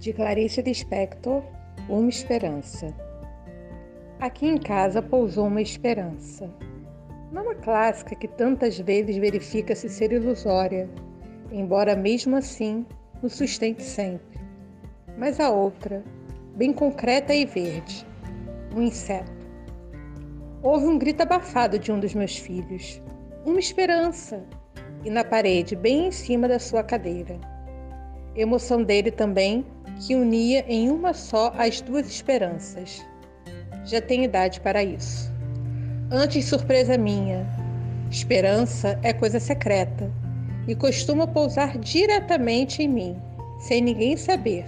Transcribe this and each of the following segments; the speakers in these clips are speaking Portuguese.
de Clarice Lispector, Uma Esperança. Aqui em casa pousou uma esperança. Não a clássica que tantas vezes verifica-se ser ilusória, embora mesmo assim nos sustente sempre. Mas a outra, bem concreta e verde, um inseto. Houve um grito abafado de um dos meus filhos. Uma esperança! E na parede, bem em cima da sua cadeira. Emoção dele também, que unia em uma só as duas esperanças. Já tem idade para isso. Antes, surpresa minha. Esperança é coisa secreta e costuma pousar diretamente em mim, sem ninguém saber,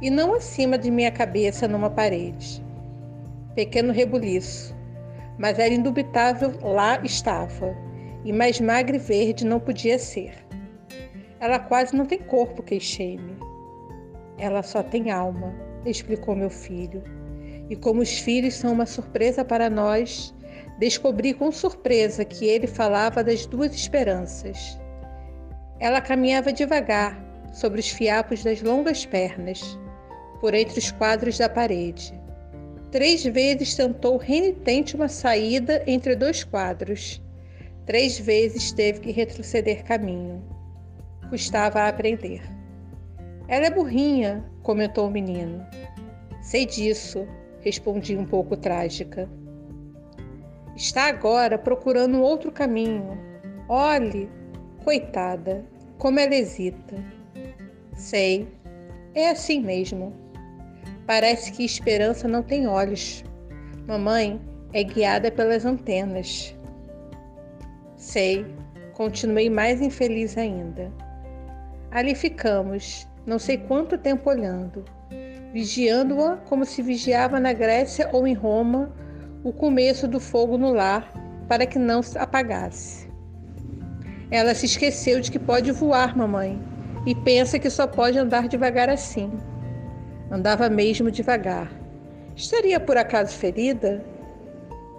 e não acima de minha cabeça numa parede. Pequeno rebuliço, mas era indubitável lá estava, e mais magra e verde não podia ser. Ela quase não tem corpo, queixei-me. Ela só tem alma, explicou meu filho. E como os filhos são uma surpresa para nós, descobri com surpresa que ele falava das duas esperanças. Ela caminhava devagar sobre os fiapos das longas pernas, por entre os quadros da parede. Três vezes tentou renitente uma saída entre dois quadros. Três vezes teve que retroceder caminho. Custava a aprender. Ela é burrinha, comentou o menino. Sei disso, respondi um pouco trágica. Está agora procurando outro caminho. Olhe, coitada, como ela hesita. Sei, é assim mesmo. Parece que esperança não tem olhos. Mamãe é guiada pelas antenas. Sei, continuei mais infeliz ainda. Ali ficamos, não sei quanto tempo olhando, vigiando-a como se vigiava na Grécia ou em Roma o começo do fogo no lar para que não se apagasse. Ela se esqueceu de que pode voar, mamãe, e pensa que só pode andar devagar assim. Andava mesmo devagar. Estaria por acaso ferida?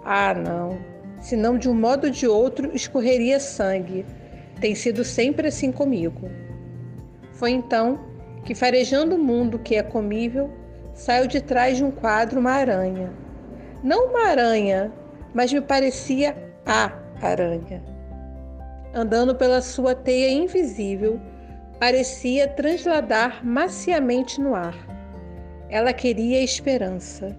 Ah, não. Senão de um modo ou de outro escorreria sangue. Tem sido sempre assim comigo. Foi então que, farejando o mundo que é comível, saiu de trás de um quadro uma aranha. Não uma aranha, mas me parecia a aranha. Andando pela sua teia invisível, parecia transladar maciamente no ar. Ela queria esperança,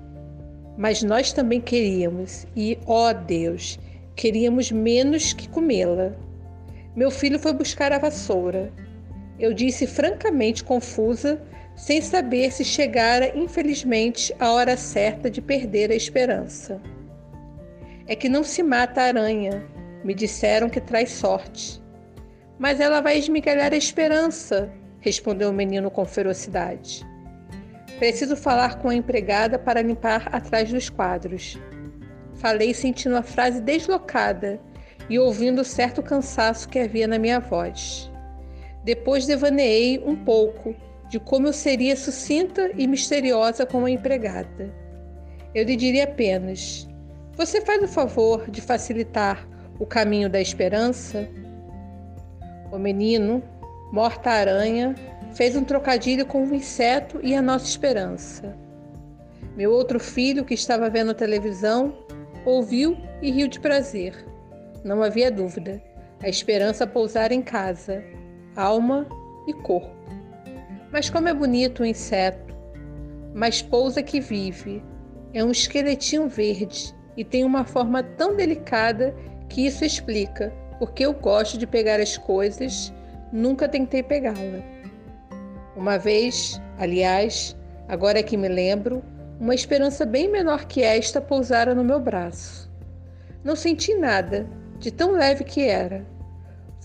mas nós também queríamos, e, ó Deus, queríamos menos que comê-la. Meu filho foi buscar a vassoura. Eu disse francamente confusa, sem saber se chegara, infelizmente, a hora certa de perder a esperança. É que não se mata a aranha, me disseram que traz sorte. Mas ela vai esmigalhar a esperança, respondeu o menino com ferocidade. Preciso falar com a empregada para limpar atrás dos quadros. Falei sentindo a frase deslocada e ouvindo certo cansaço que havia na minha voz. Depois devaneei um pouco de como eu seria sucinta e misteriosa com a empregada. Eu lhe diria apenas: Você faz o favor de facilitar o caminho da esperança? O menino, morta-aranha, fez um trocadilho com o inseto e a nossa esperança. Meu outro filho, que estava vendo televisão, ouviu e riu de prazer. Não havia dúvida. A esperança pousar em casa, alma e corpo. Mas como é bonito o inseto! Mas pousa que vive. É um esqueletinho verde e tem uma forma tão delicada que isso explica porque eu gosto de pegar as coisas, nunca tentei pegá-la. Uma vez, aliás, agora é que me lembro, uma esperança bem menor que esta pousara no meu braço. Não senti nada, de tão leve que era.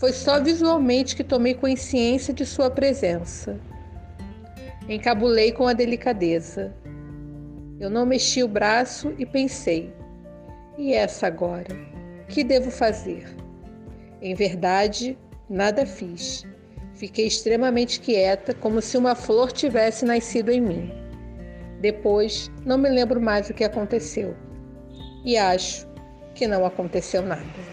Foi só visualmente que tomei consciência de sua presença. Encabulei com a delicadeza. Eu não mexi o braço e pensei: e essa agora? Que devo fazer? Em verdade, nada fiz. Fiquei extremamente quieta, como se uma flor tivesse nascido em mim. Depois, não me lembro mais o que aconteceu. E acho que não aconteceu nada.